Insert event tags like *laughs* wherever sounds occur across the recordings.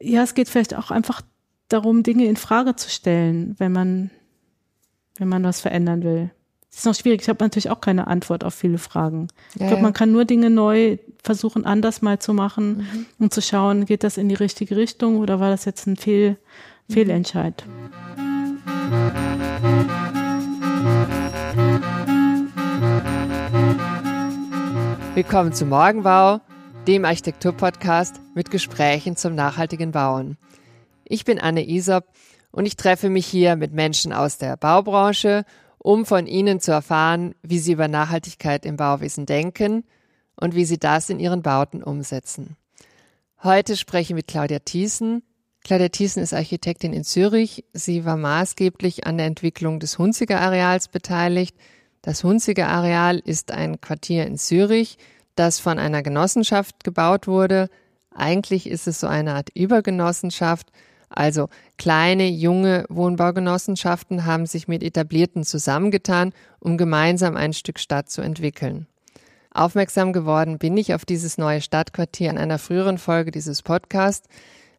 ja, es geht vielleicht auch einfach darum, Dinge in Frage zu stellen, wenn man, wenn man was verändern will. Das ist noch schwierig. Ich habe natürlich auch keine Antwort auf viele Fragen. Ja, ich glaube, man kann nur Dinge neu versuchen, anders mal zu machen mhm. und zu schauen, geht das in die richtige Richtung oder war das jetzt ein Fehl, mhm. Fehlentscheid. Willkommen zum Morgenbau, dem Architekturpodcast mit Gesprächen zum nachhaltigen Bauen. Ich bin Anne Isop und ich treffe mich hier mit Menschen aus der Baubranche um von Ihnen zu erfahren, wie Sie über Nachhaltigkeit im Bauwesen denken und wie Sie das in Ihren Bauten umsetzen. Heute spreche ich mit Claudia Thiessen. Claudia Thiessen ist Architektin in Zürich. Sie war maßgeblich an der Entwicklung des Hunziger Areals beteiligt. Das Hunziger Areal ist ein Quartier in Zürich, das von einer Genossenschaft gebaut wurde. Eigentlich ist es so eine Art Übergenossenschaft, also kleine, junge Wohnbaugenossenschaften haben sich mit etablierten zusammengetan, um gemeinsam ein Stück Stadt zu entwickeln. Aufmerksam geworden bin ich auf dieses neue Stadtquartier an einer früheren Folge dieses Podcasts.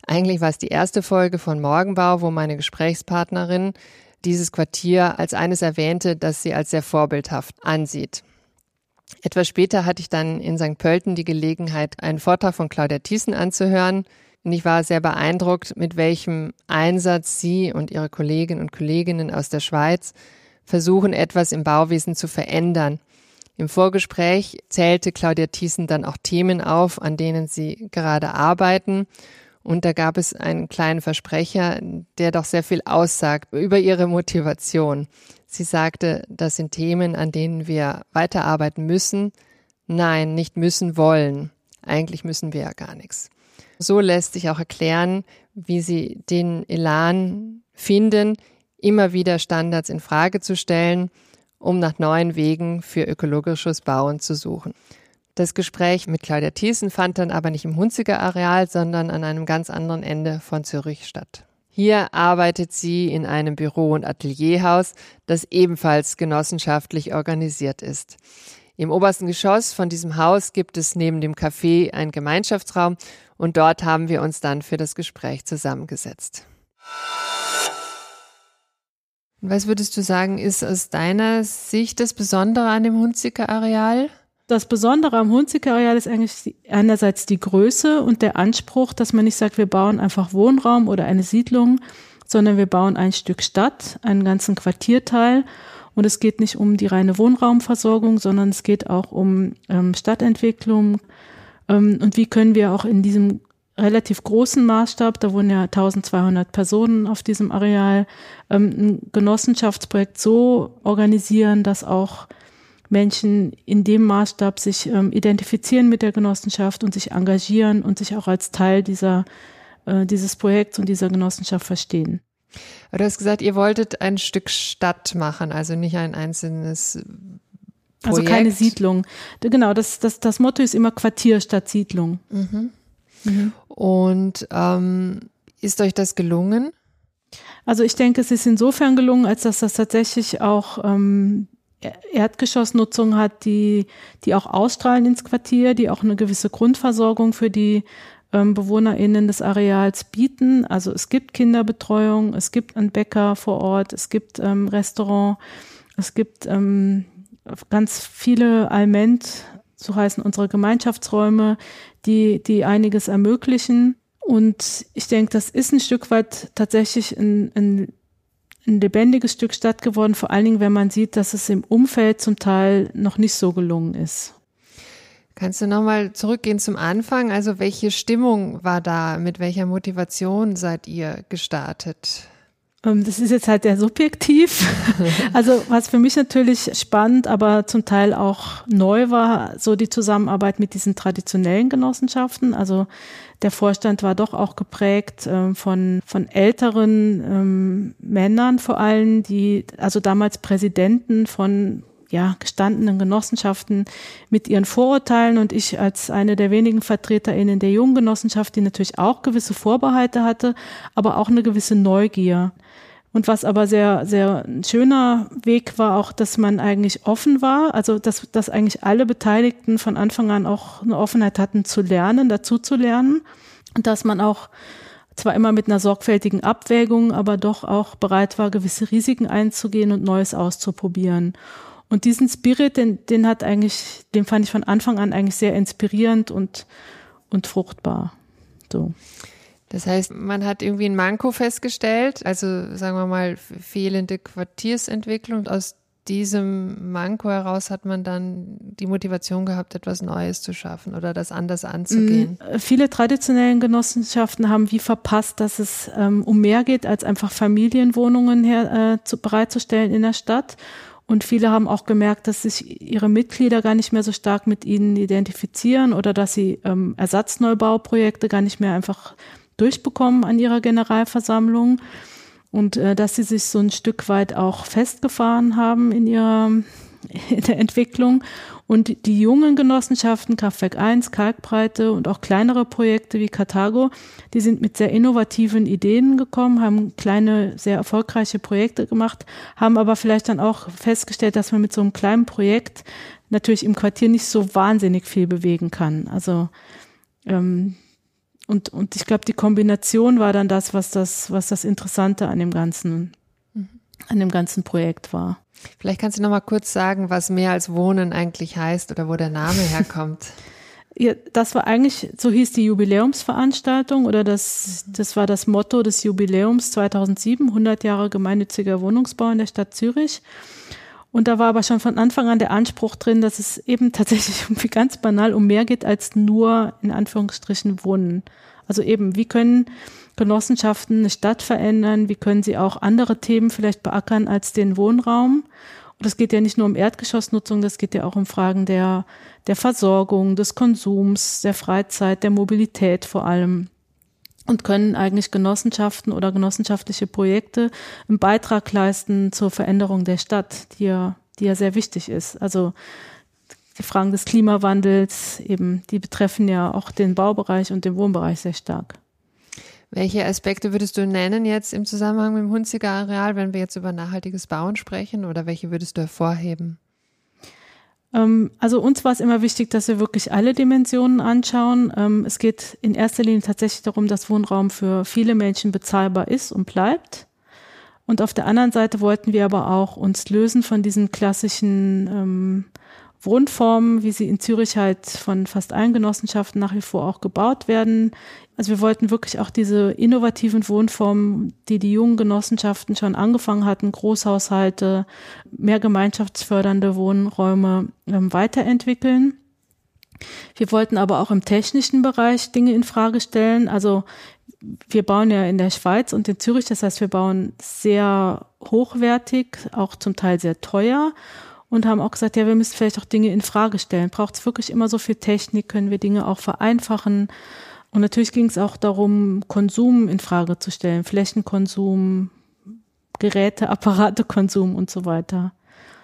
Eigentlich war es die erste Folge von Morgenbau, wo meine Gesprächspartnerin dieses Quartier als eines erwähnte, das sie als sehr vorbildhaft ansieht. Etwas später hatte ich dann in St. Pölten die Gelegenheit, einen Vortrag von Claudia Thiessen anzuhören, und ich war sehr beeindruckt, mit welchem Einsatz Sie und Ihre Kolleginnen und Kolleginnen aus der Schweiz versuchen, etwas im Bauwesen zu verändern. Im Vorgespräch zählte Claudia Thiessen dann auch Themen auf, an denen sie gerade arbeiten. Und da gab es einen kleinen Versprecher, der doch sehr viel aussagt über ihre Motivation. Sie sagte, das sind Themen, an denen wir weiterarbeiten müssen. Nein, nicht müssen wollen. Eigentlich müssen wir ja gar nichts. So lässt sich auch erklären, wie sie den Elan finden, immer wieder Standards in Frage zu stellen, um nach neuen Wegen für ökologisches Bauen zu suchen. Das Gespräch mit Claudia Thiessen fand dann aber nicht im Hunziger Areal, sondern an einem ganz anderen Ende von Zürich statt. Hier arbeitet sie in einem Büro- und Atelierhaus, das ebenfalls genossenschaftlich organisiert ist. Im obersten Geschoss von diesem Haus gibt es neben dem Café einen Gemeinschaftsraum und dort haben wir uns dann für das Gespräch zusammengesetzt. Was würdest du sagen, ist aus deiner Sicht das Besondere an dem Hunziker Areal? Das Besondere am Hunziker Areal ist eigentlich einerseits die Größe und der Anspruch, dass man nicht sagt, wir bauen einfach Wohnraum oder eine Siedlung, sondern wir bauen ein Stück Stadt, einen ganzen Quartierteil und es geht nicht um die reine Wohnraumversorgung, sondern es geht auch um ähm, Stadtentwicklung. Ähm, und wie können wir auch in diesem relativ großen Maßstab, da wohnen ja 1200 Personen auf diesem Areal, ähm, ein Genossenschaftsprojekt so organisieren, dass auch Menschen in dem Maßstab sich ähm, identifizieren mit der Genossenschaft und sich engagieren und sich auch als Teil dieser, äh, dieses Projekts und dieser Genossenschaft verstehen. Du hast gesagt, ihr wolltet ein Stück Stadt machen, also nicht ein einzelnes Projekt. Also keine Siedlung. Genau, das, das, das Motto ist immer Quartier statt Siedlung. Mhm. Mhm. Und ähm, ist euch das gelungen? Also ich denke, es ist insofern gelungen, als dass das tatsächlich auch ähm, Erdgeschossnutzung hat, die, die auch ausstrahlen ins Quartier, die auch eine gewisse Grundversorgung für die ähm, BewohnerInnen des Areals bieten. Also es gibt Kinderbetreuung, es gibt einen Bäcker vor Ort, es gibt ähm, Restaurant, es gibt ähm, ganz viele Alment, so heißen unsere Gemeinschaftsräume, die, die einiges ermöglichen. Und ich denke, das ist ein Stück weit tatsächlich ein, ein, ein lebendiges Stück Stadt geworden, vor allen Dingen, wenn man sieht, dass es im Umfeld zum Teil noch nicht so gelungen ist. Kannst du nochmal zurückgehen zum Anfang? Also welche Stimmung war da? Mit welcher Motivation seid ihr gestartet? Ähm, das ist jetzt halt sehr subjektiv. *laughs* Also was für mich natürlich spannend, aber zum Teil auch neu war, so die Zusammenarbeit mit diesen traditionellen Genossenschaften. Also der Vorstand war doch auch geprägt äh, von, von älteren ähm, Männern vor allem, die also damals Präsidenten von ja, gestandenen Genossenschaften mit ihren Vorurteilen und ich als eine der wenigen VertreterInnen der jungen Genossenschaft, die natürlich auch gewisse Vorbehalte hatte, aber auch eine gewisse Neugier. Und was aber sehr, sehr ein schöner Weg war auch, dass man eigentlich offen war, also dass, dass eigentlich alle Beteiligten von Anfang an auch eine Offenheit hatten zu lernen, dazu zu lernen und dass man auch zwar immer mit einer sorgfältigen Abwägung, aber doch auch bereit war, gewisse Risiken einzugehen und Neues auszuprobieren. Und diesen Spirit, den, den hat eigentlich, den fand ich von Anfang an eigentlich sehr inspirierend und, und fruchtbar. So. Das heißt, man hat irgendwie ein Manko festgestellt, also sagen wir mal fehlende Quartiersentwicklung. Aus diesem Manko heraus hat man dann die Motivation gehabt, etwas Neues zu schaffen oder das anders anzugehen. Mm, viele traditionellen Genossenschaften haben wie verpasst, dass es ähm, um mehr geht, als einfach Familienwohnungen her, äh, zu, bereitzustellen in der Stadt. Und viele haben auch gemerkt, dass sich ihre Mitglieder gar nicht mehr so stark mit ihnen identifizieren oder dass sie ähm, Ersatznneubauprojekte gar nicht mehr einfach durchbekommen an ihrer Generalversammlung. Und äh, dass sie sich so ein Stück weit auch festgefahren haben in ihrer in *laughs* der Entwicklung und die jungen Genossenschaften, Kraftwerk 1, Kalkbreite und auch kleinere Projekte wie Karthago, die sind mit sehr innovativen Ideen gekommen, haben kleine, sehr erfolgreiche Projekte gemacht, haben aber vielleicht dann auch festgestellt, dass man mit so einem kleinen Projekt natürlich im Quartier nicht so wahnsinnig viel bewegen kann. Also ähm, und, und ich glaube, die Kombination war dann das, was das, was das Interessante an dem ganzen, mhm. an dem ganzen Projekt war. Vielleicht kannst du noch mal kurz sagen, was mehr als Wohnen eigentlich heißt oder wo der Name herkommt. *laughs* Ja, das war eigentlich, so hieß die Jubiläumsveranstaltung oder das, das war das Motto des Jubiläums 2007, 100 Jahre gemeinnütziger Wohnungsbau in der Stadt Zürich. Und da war aber schon von Anfang an der Anspruch drin, dass es eben tatsächlich *laughs* wie ganz banal um mehr geht als nur in Anführungsstrichen Wohnen. Also eben, wie können Genossenschaften eine Stadt verändern? Wie können sie auch andere Themen vielleicht beackern als den Wohnraum? Und es geht ja nicht nur um Erdgeschossnutzung, das geht ja auch um Fragen der, der Versorgung, des Konsums, der Freizeit, der Mobilität vor allem und können eigentlich Genossenschaften oder genossenschaftliche Projekte einen Beitrag leisten zur Veränderung der Stadt, die ja, die ja sehr wichtig ist. Also die Fragen des Klimawandels eben, die betreffen ja auch den Baubereich und den Wohnbereich sehr stark. Welche Aspekte würdest du nennen jetzt im Zusammenhang mit dem Hunziger Areal, wenn wir jetzt über nachhaltiges Bauen sprechen oder welche würdest du hervorheben? Ähm, also uns war es immer wichtig, dass wir wirklich alle Dimensionen anschauen. Ähm, es geht in erster Linie tatsächlich darum, dass Wohnraum für viele Menschen bezahlbar ist und bleibt. Und auf der anderen Seite wollten wir aber auch uns lösen von diesen klassischen ähm, Wohnformen, wie sie in Zürich halt von fast allen Genossenschaften nach wie vor auch gebaut werden. Also wir wollten wirklich auch diese innovativen Wohnformen, die die jungen Genossenschaften schon angefangen hatten, Großhaushalte, mehr gemeinschaftsfördernde Wohnräume ähm, weiterentwickeln. Wir wollten aber auch im technischen Bereich Dinge in Frage stellen. Also wir bauen ja in der Schweiz und in Zürich, das heißt, wir bauen sehr hochwertig, auch zum Teil sehr teuer und haben auch gesagt, ja, wir müssen vielleicht auch Dinge in Frage stellen. Braucht es wirklich immer so viel Technik? Können wir Dinge auch vereinfachen? Und natürlich ging es auch darum, Konsum in Frage zu stellen, Flächenkonsum, Geräte, Apparatekonsum *laughs* und so weiter.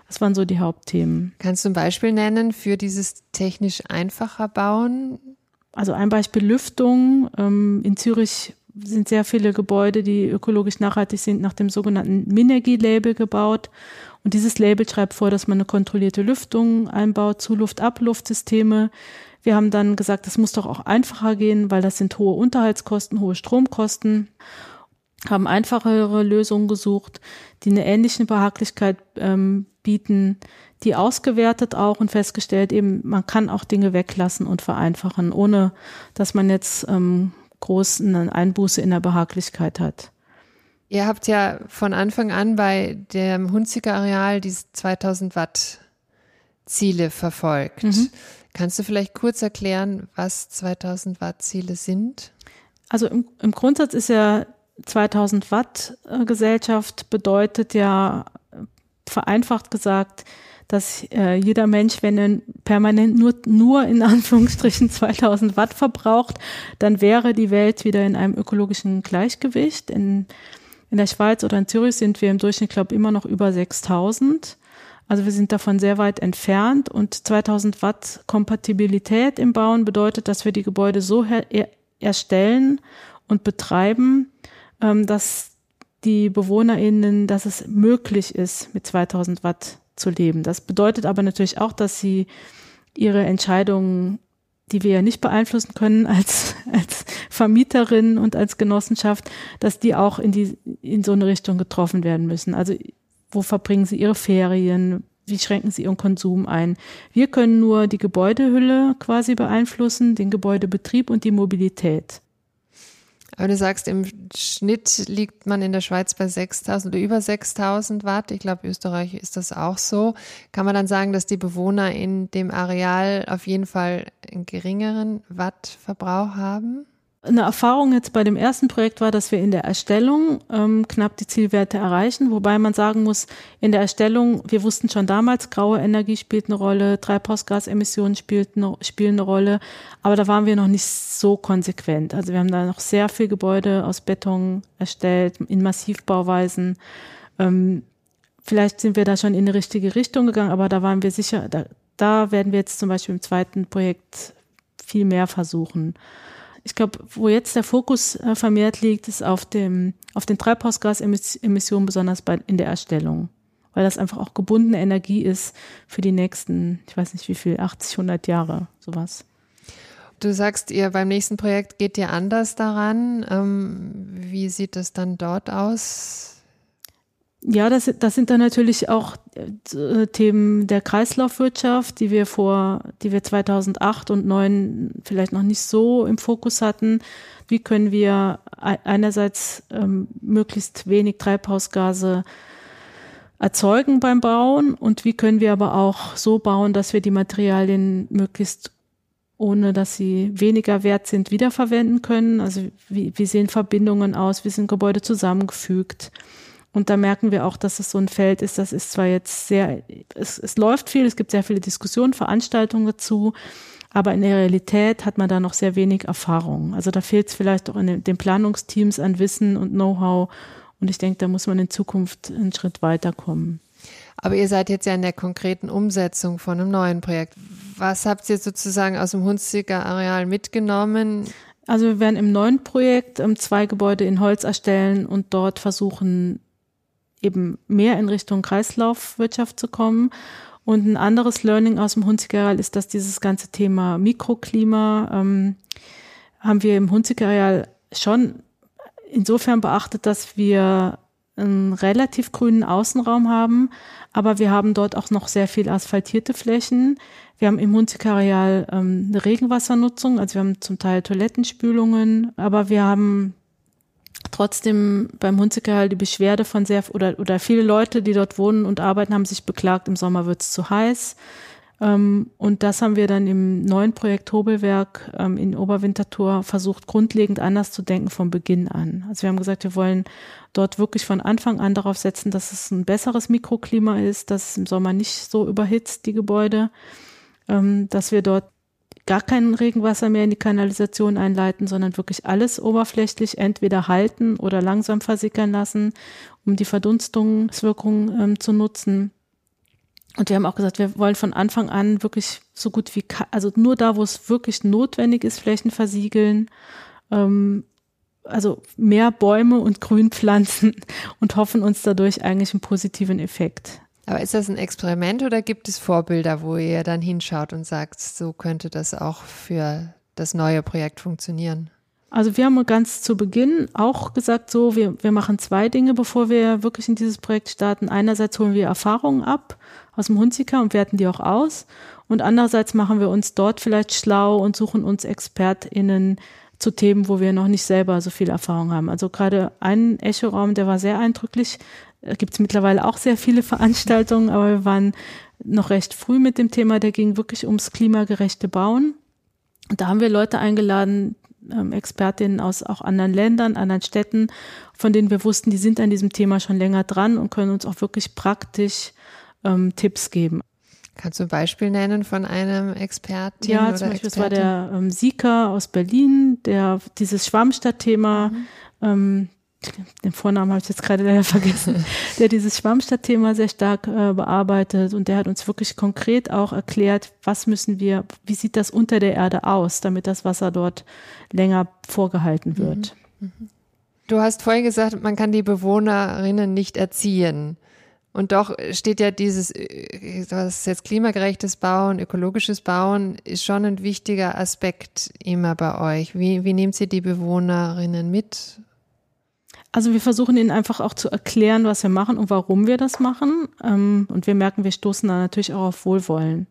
Das waren so die Hauptthemen. Kannst du ein Beispiel nennen für dieses technisch einfacher Bauen? Also ein Beispiel Lüftung. Ähm, in Zürich sind sehr viele Gebäude, die ökologisch nachhaltig sind, nach dem sogenannten Minergie-Label gebaut. Und dieses Label schreibt vor, dass man eine kontrollierte Lüftung einbaut, Zuluft-Abluftsysteme, wir haben dann gesagt, das muss doch auch einfacher gehen, weil das sind hohe Unterhaltskosten, hohe Stromkosten haben einfachere Lösungen gesucht, die eine ähnliche Behaglichkeit ähm, bieten, die ausgewertet auch und festgestellt, eben man kann auch Dinge weglassen und vereinfachen, ohne dass man jetzt ähm, groß eine Einbuße in der Behaglichkeit hat. Ihr habt ja von Anfang an bei dem Hunziker Areal diese 2000 Watt Ziele verfolgt. Mhm. Kannst du vielleicht kurz erklären, was 2000 Watt Ziele sind? Also im, im Grundsatz ist ja 2000 Watt äh, Gesellschaft bedeutet ja vereinfacht gesagt, dass äh, jeder Mensch, wenn er permanent nur, nur in *laughs* Anführungsstrichen 2000 Watt verbraucht, dann wäre die Welt wieder in einem ökologischen Gleichgewicht. In, in der Schweiz oder in Zürich sind wir im Durchschnitt, glaube ich, immer noch über 6000. Also wir sind davon sehr weit entfernt und 2000 Watt Kompatibilität im Bauen bedeutet, dass wir die Gebäude so her erstellen und betreiben, ähm, dass die BewohnerInnen, dass es möglich ist, mit 2000 Watt zu leben. Das bedeutet aber natürlich auch, dass sie ihre Entscheidungen, die wir ja nicht beeinflussen können *laughs* als, als Vermieterinnen und als Genossenschaft, dass die auch in die, in so eine Richtung getroffen werden müssen. Also, wo verbringen sie ihre Ferien? Wie schränken sie ihren Konsum ein? Wir können nur die Gebäudehülle quasi beeinflussen, den Gebäudebetrieb und die Mobilität. Aber du sagst, im Schnitt liegt man in der Schweiz bei 6000 oder über 6000 Watt. Ich glaube, Österreich ist das auch so. Kann man dann sagen, dass die Bewohner in dem Areal auf jeden Fall einen geringeren Wattverbrauch haben? Eine Erfahrung jetzt bei dem ersten Projekt war, dass wir in der Erstellung ähm, knapp die Zielwerte erreichen, wobei man sagen muss, in der Erstellung, wir wussten schon damals, graue Energie spielt eine Rolle, Treibhausgasemissionen spielt eine, spielen eine Rolle, aber da waren wir noch nicht so konsequent. Also wir haben da noch sehr viel Gebäude aus Beton erstellt, in Massivbauweisen. Ähm, vielleicht sind wir da schon in die richtige Richtung gegangen, aber da waren wir sicher, da, da werden wir jetzt zum Beispiel im zweiten Projekt viel mehr versuchen ich glaube, wo jetzt der Fokus äh, vermehrt liegt, ist auf dem, auf den Treibhausgasemissionen, besonders bei, in der Erstellung. Weil das einfach auch gebundene Energie ist für die nächsten, ich weiß nicht wie viel, 80, 100 Jahre, sowas. Du sagst, ihr beim nächsten Projekt geht ihr anders daran. Ähm, wie sieht das dann dort aus? Ja, das, das sind dann natürlich auch äh, Themen der Kreislaufwirtschaft, die wir vor, die wir 2008 und 2009 vielleicht noch nicht so im Fokus hatten. Wie können wir einerseits ähm, möglichst wenig Treibhausgase erzeugen beim Bauen und wie können wir aber auch so bauen, dass wir die Materialien möglichst ohne dass sie weniger wert sind, wiederverwenden können. Also wie, wie sehen Verbindungen aus, wie sind Gebäude zusammengefügt. Und da merken wir auch, dass es so ein Feld ist, das ist zwar jetzt sehr, es, es läuft viel, es gibt sehr viele Diskussionen, Veranstaltungen dazu, aber in der Realität hat man da noch sehr wenig Erfahrung. Also da fehlt es vielleicht auch in den, Planungsteams an Wissen und Know-how. Und ich denke, da muss man in Zukunft einen Schritt weiterkommen. Aber ihr seid jetzt ja in der konkreten Umsetzung von einem neuen Projekt. Was habt ihr sozusagen aus dem Hunziger Areal mitgenommen? Also wir werden im neuen Projekt ähm, zwei Gebäude in Holz erstellen und dort versuchen, eben mehr in Richtung Kreislaufwirtschaft zu kommen. Und ein anderes Learning aus dem Hunzigeral ist, dass dieses ganze Thema Mikroklima ähm, haben wir im Hunzigeral schon insofern beachtet, dass wir einen relativ grünen Außenraum haben, aber wir haben dort auch noch sehr viel asphaltierte Flächen. Wir haben im Hunzikareal ähm, eine Regenwassernutzung, also wir haben zum Teil Toilettenspülungen, aber wir haben trotzdem beim Hunziker die Beschwerde von sehr oder oder viele Leute, die dort wohnen und arbeiten, haben sich beklagt, im Sommer wird es zu heiß. Ähm, und das haben wir dann im neuen Projekt Hobelwerk ähm, in Oberwinterthur versucht, grundlegend anders zu denken vom Beginn an. Also wir haben gesagt, wir wollen dort wirklich von Anfang an darauf setzen, dass es ein besseres Mikroklima ist, dass es im Sommer nicht so überhitzt, die Gebäude, ähm, dass wir dort gar kein Regenwasser mehr in die Kanalisation einleiten, sondern wirklich alles oberflächlich entweder halten oder langsam versickern lassen, um die Verdunstungswirkung ähm, zu nutzen. Und wir haben auch gesagt, wir wollen von Anfang an wirklich so gut wie, also nur da, wo es wirklich notwendig ist, Flächen versiegeln, ähm, also mehr Bäume und Grünpflanzen *laughs* und hoffen uns dadurch eigentlich einen positiven Effekt. Aber ist das ein Experiment oder gibt es Vorbilder, wo ihr dann hinschaut und sagt, so könnte das auch für das neue Projekt funktionieren? Also wir haben ganz zu Beginn auch gesagt, so, wir, wir machen zwei Dinge, bevor wir wirklich in dieses Projekt starten. Einerseits holen wir Erfahrungen ab aus dem Hunziker und werten die auch aus. Und andererseits machen wir uns dort vielleicht schlau und suchen uns ExpertInnen zu Themen, wo wir noch nicht selber so viel Erfahrung haben. Also gerade ein Echoraum, der war sehr eindrücklich, gibt es mittlerweile auch sehr viele Veranstaltungen, aber wir waren noch recht früh mit dem Thema, der ging wirklich ums klimagerechte Bauen. Und da haben wir Leute eingeladen, ähm, Expertinnen aus auch anderen Ländern, anderen Städten, von denen wir wussten, die sind an diesem Thema schon länger dran und können uns auch wirklich praktisch ähm, Tipps geben. Kannst du ein Beispiel nennen von einem Experten? Ja, zum Beispiel, es war der ähm, Sika aus Berlin, der dieses Schwammstadtthema mhm. ähm, den Vornamen habe ich jetzt gerade leider *laughs* vergessen, der dieses Schwammstadtthema sehr stark äh, bearbeitet und der hat uns wirklich konkret auch erklärt, was müssen wir, wie sieht das unter der Erde aus, damit das Wasser dort länger vorgehalten wird. Mhm. Mhm. Du hast vorhin gesagt, man kann die Bewohnerinnen nicht erziehen. Und doch steht ja dieses, was ist jetzt klimagerechtes Bauen, ökologisches Bauen, ist schon ein wichtiger Aspekt immer bei euch. Wie, wie nehmt ihr die Bewohnerinnen mit? Also wir versuchen ihnen einfach auch zu erklären, was wir machen und warum wir das machen. Ähm, und wir merken, wir stoßen da natürlich auch auf Wohlwollen.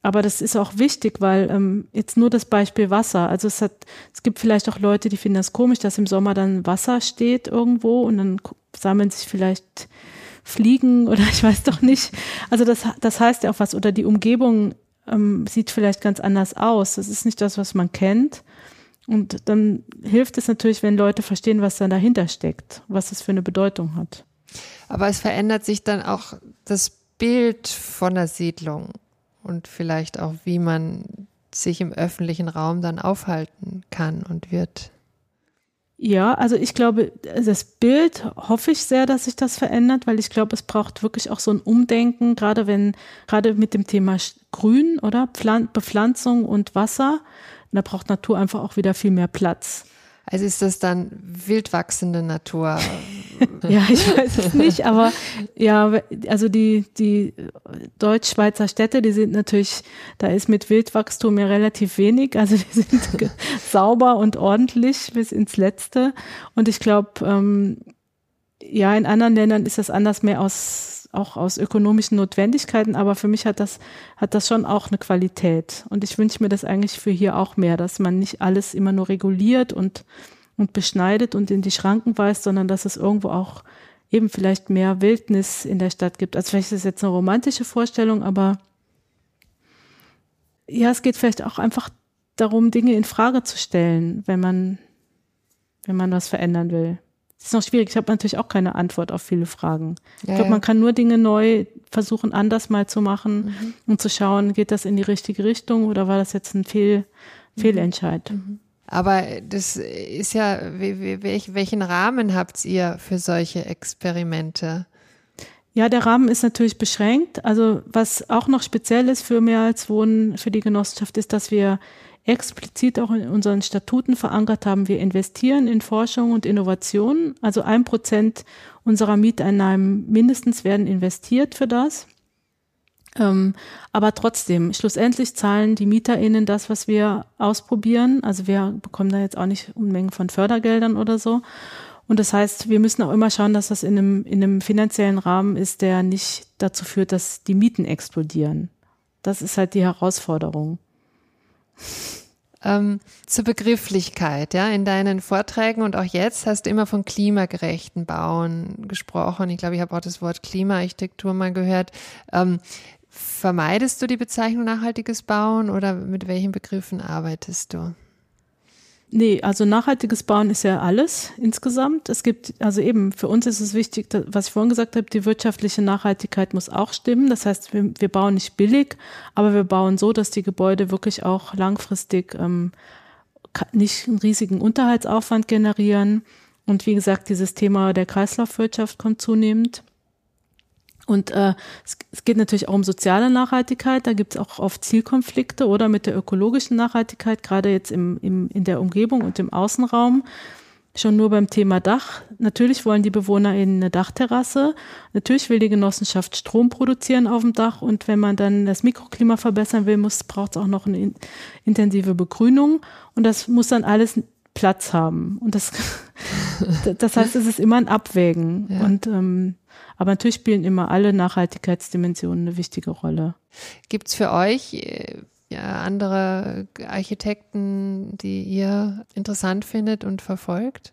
Aber das ist auch wichtig, weil ähm, jetzt nur das Beispiel Wasser. Also es hat, es gibt vielleicht auch Leute, die finden das komisch, dass im Sommer dann Wasser steht irgendwo und dann sammeln sich vielleicht Fliegen *laughs* oder ich weiß doch nicht. Also das, das heißt ja auch was. Oder die Umgebung ähm, sieht vielleicht ganz anders aus. Das ist nicht das, was man kennt. Und dann hilft es natürlich, wenn Leute verstehen, was dann dahinter steckt, was es für eine Bedeutung hat. Aber es verändert sich dann auch das Bild von der Siedlung und vielleicht auch, wie man sich im öffentlichen Raum dann aufhalten kann und wird. Ja, also ich glaube, das Bild hoffe ich sehr, dass sich das verändert, weil ich glaube, es braucht wirklich auch so ein Umdenken, gerade wenn, gerade mit dem Thema Grün oder Bepflanzung und Wasser da braucht Natur einfach auch wieder viel mehr Platz. Also ist das dann wildwachsende Natur? *laughs* ja, ich weiß es nicht, aber ja, also die, die Deutsch-Schweizer Städte, die sind natürlich, da ist mit Wildwachstum ja relativ wenig, also die sind *laughs* sauber und ordentlich bis ins Letzte. Und ich glaube, ähm, ja, in anderen Ländern ist das anders mehr aus auch aus ökonomischen Notwendigkeiten, aber für mich hat das, hat das schon auch eine Qualität. Und ich wünsche mir das eigentlich für hier auch mehr, dass man nicht alles immer nur reguliert und, und beschneidet und in die Schranken weist, sondern dass es irgendwo auch eben vielleicht mehr Wildnis in der Stadt gibt. Also vielleicht ist das jetzt eine romantische Vorstellung, aber ja, es geht vielleicht auch einfach darum, Dinge in Frage zu stellen, wenn man, wenn man was verändern will. Das ist noch schwierig. Ich habe natürlich auch keine Antwort auf viele Fragen. Ja, ich glaube, man kann nur Dinge neu versuchen, anders mal zu machen mhm. und zu schauen, geht das in die richtige Richtung oder war das jetzt ein Fehl, mhm. Fehlentscheid? Mhm. Aber das ist ja, welchen Rahmen habt ihr für solche Experimente? Ja, der Rahmen ist natürlich beschränkt. Also was auch noch speziell ist für mehr als Wohnen für die Genossenschaft ist, dass wir explizit auch in unseren Statuten verankert haben, wir investieren in Forschung und Innovation. Also ein Prozent unserer Mieteinnahmen mindestens werden investiert für das. Ähm, aber trotzdem, schlussendlich zahlen die MieterInnen das, was wir ausprobieren. Also wir bekommen da jetzt auch nicht Unmengen von Fördergeldern oder so. Und das heißt, wir müssen auch immer schauen, dass das in einem, in einem finanziellen Rahmen ist, der nicht dazu führt, dass die Mieten explodieren. Das ist halt die Herausforderung. Ähm, zur Begrifflichkeit, ja, in deinen Vorträgen und auch jetzt hast du immer von klimagerechten Bauen gesprochen. Ich glaube, ich habe auch das Wort Klimaarchitektur mal gehört. Ähm, vermeidest du die Bezeichnung nachhaltiges Bauen oder mit welchen Begriffen arbeitest du? Nee, also nachhaltiges Bauen ist ja alles insgesamt. Es gibt, also eben, für uns ist es wichtig, was ich vorhin gesagt habe, die wirtschaftliche Nachhaltigkeit muss auch stimmen. Das heißt, wir, wir bauen nicht billig, aber wir bauen so, dass die Gebäude wirklich auch langfristig ähm, nicht einen riesigen Unterhaltsaufwand generieren. Und wie gesagt, dieses Thema der Kreislaufwirtschaft kommt zunehmend. Und äh, es, es geht natürlich auch um soziale Nachhaltigkeit. Da gibt es auch oft Zielkonflikte oder mit der ökologischen Nachhaltigkeit, gerade jetzt im, im, in der Umgebung und im Außenraum. Schon nur beim Thema Dach. Natürlich wollen die Bewohner in eine Dachterrasse. Natürlich will die Genossenschaft Strom produzieren auf dem Dach. Und wenn man dann das Mikroklima verbessern will, muss, braucht es auch noch eine in, intensive Begrünung. Und das muss dann alles Platz haben. Und das, *laughs* das heißt, es ist immer ein Abwägen. Ja. Und ähm, aber natürlich spielen immer alle Nachhaltigkeitsdimensionen eine wichtige Rolle. Gibt es für euch äh, ja, andere Architekten, die ihr interessant findet und verfolgt?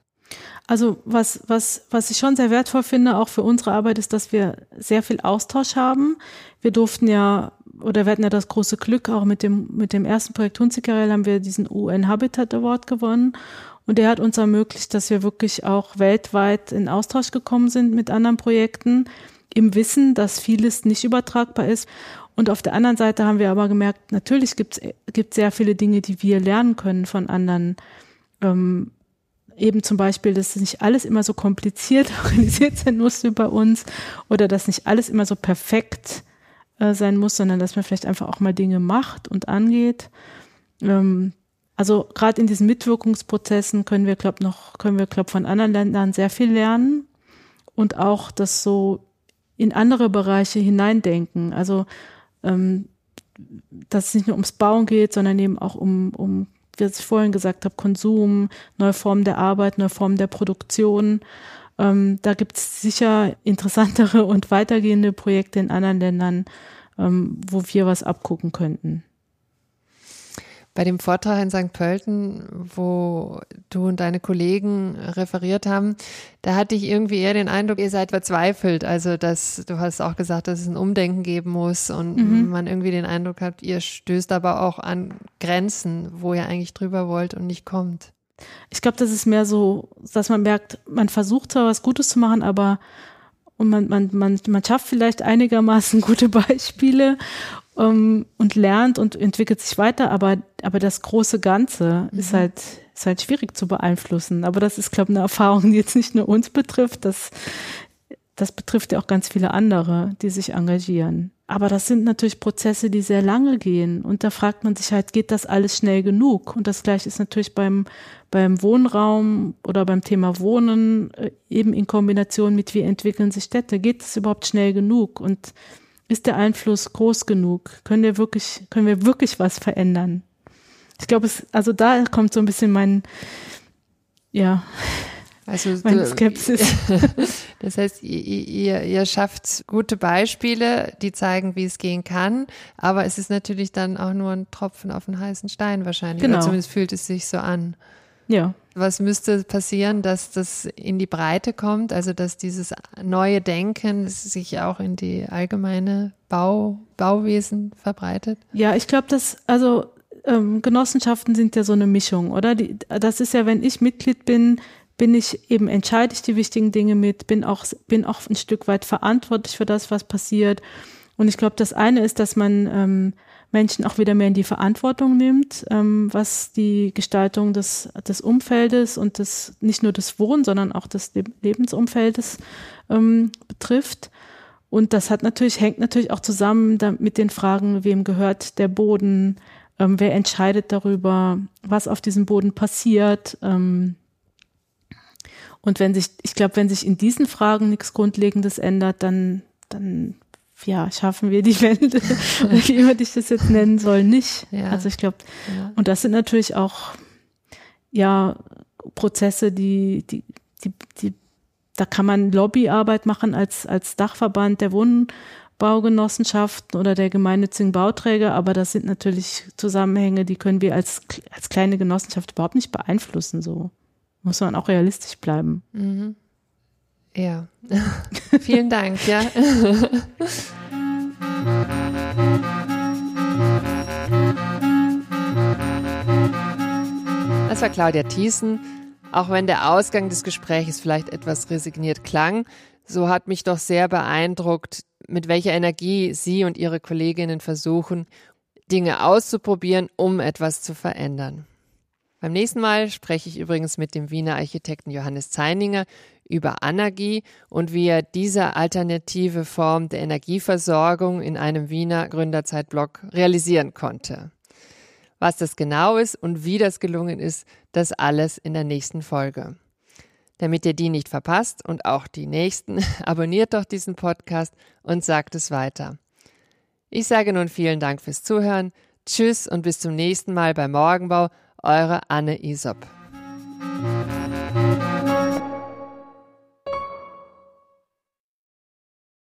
Also was, was, was ich schon sehr wertvoll finde, auch für unsere Arbeit, ist, dass wir sehr viel Austausch haben. Wir durften ja, oder wir hatten ja das große Glück, auch mit dem, mit dem ersten Projekt Hunzikerell haben wir diesen UN Habitat Award gewonnen. Und der hat uns ermöglicht, dass wir wirklich auch weltweit in Austausch gekommen sind mit anderen Projekten, im Wissen, dass vieles nicht übertragbar ist. Und auf der anderen Seite haben wir aber gemerkt, natürlich gibt es sehr viele Dinge, die wir lernen können von anderen. Ähm, eben zum Beispiel, dass nicht alles immer so kompliziert *laughs* organisiert sein muss wie bei uns oder dass nicht alles immer so perfekt äh, sein muss, sondern dass man vielleicht einfach auch mal Dinge macht und angeht. Ähm, also gerade in diesen Mitwirkungsprozessen können wir, glaube noch, können wir, glaube von anderen Ländern sehr viel lernen und auch das so in andere Bereiche hineindenken. Also ähm, dass es nicht nur ums Bauen geht, sondern eben auch um, um wie ich vorhin gesagt habe, Konsum, neue Formen der Arbeit, neue Formen der Produktion. Ähm, da gibt es sicher interessantere *laughs* und weitergehende Projekte in anderen Ländern, ähm, wo wir was abgucken könnten. Bei dem Vortrag in St. Pölten, wo du und deine Kollegen referiert haben, da hatte ich irgendwie eher den Eindruck, ihr seid verzweifelt. Also, dass du hast auch gesagt, dass es ein Umdenken geben muss und mhm. man irgendwie den Eindruck hat, ihr stößt aber auch an Grenzen, wo ihr eigentlich drüber wollt und nicht kommt. Ich glaube, das ist mehr so, dass man merkt, man versucht zwar was Gutes zu machen, aber und man, man, man, man schafft vielleicht einigermaßen *laughs* gute Beispiele ähm, und lernt und entwickelt sich weiter, aber, aber das große Ganze mhm. ist halt, ist halt schwierig zu beeinflussen. Aber das ist, glaube ich, eine Erfahrung, die jetzt nicht nur uns betrifft, das, das betrifft ja auch ganz viele andere, die sich engagieren. Aber das sind natürlich Prozesse, die sehr lange gehen. Und da fragt man sich halt, geht das alles schnell genug? Und das gleiche ist natürlich beim, beim Wohnraum oder beim Thema Wohnen, äh, eben in Kombination mit, wie entwickeln sich Städte. Geht das überhaupt schnell genug? Und ist der Einfluss groß genug? Können wir wirklich, können wir wirklich was verändern? Ich glaube, es, also da kommt so ein bisschen mein, ja, also meine Skepsis. *laughs* das heißt, ihr, ihr, ihr schafft gute Beispiele, die zeigen, wie es gehen kann, aber es ist natürlich dann auch nur ein Tropfen auf den heißen Stein wahrscheinlich. Genau. Oder zumindest fühlt es sich so an. Ja. Was müsste passieren, dass das in die Breite kommt, also dass dieses neue Denken sich auch in die allgemeine Bau, Bauwesen verbreitet? Ja, ich glaube, dass, also ähm, Genossenschaften sind ja so eine Mischung, oder? Die, das ist ja, wenn ich Mitglied bin, bin ich eben, entscheide ich die wichtigen Dinge mit, bin auch, bin auch ein Stück weit verantwortlich für das, was passiert. Und ich glaube, das eine ist, dass man ähm, Menschen auch wieder mehr in die Verantwortung nimmt, ähm, was die Gestaltung des, des Umfeldes und des, nicht nur des Wohn-, sondern auch des Lebensumfeldes ähm, betrifft. Und das hat natürlich, hängt natürlich auch zusammen mit den Fragen, wem gehört der Boden, ähm, wer entscheidet darüber, was auf diesem Boden passiert. Ähm, und wenn sich, ich glaube, wenn sich in diesen Fragen nichts Grundlegendes ändert, dann, dann ja, schaffen wir die *laughs* Welt, wie immer ich das jetzt nennen soll, nicht. Ja. Also ich glaube, ja. und das sind natürlich auch, ja, Prozesse, die, die, die, die, da kann man Lobbyarbeit machen als, als Dachverband der Wohnbaugenossenschaften oder der gemeinnützigen Bauträger, aber das sind natürlich Zusammenhänge, die können wir als, als kleine Genossenschaft überhaupt nicht beeinflussen, so. Muss man auch realistisch bleiben. Mhm. Ja, *laughs* vielen Dank, ja. *laughs* Das war Claudia Thiessen. Auch wenn der Ausgang des Gesprächs vielleicht etwas resigniert klang, so hat mich doch sehr beeindruckt, mit welcher Energie Sie und Ihre Kolleginnen versuchen, Dinge auszuprobieren, um etwas zu verändern. Beim nächsten Mal spreche ich übrigens mit dem Wiener Architekten Johannes Zeininger über Anergie und wie er diese alternative Form der Energieversorgung in einem Wiener Gründerzeitblock realisieren konnte. Was das genau ist und wie das gelungen ist, das alles in der nächsten Folge. Damit ihr die nicht verpasst und auch die nächsten, *laughs* abonniert doch diesen Podcast und sagt es weiter. Ich sage nun vielen Dank fürs Zuhören. Tschüss und bis zum nächsten Mal bei Morgenbau eure Anne Isab.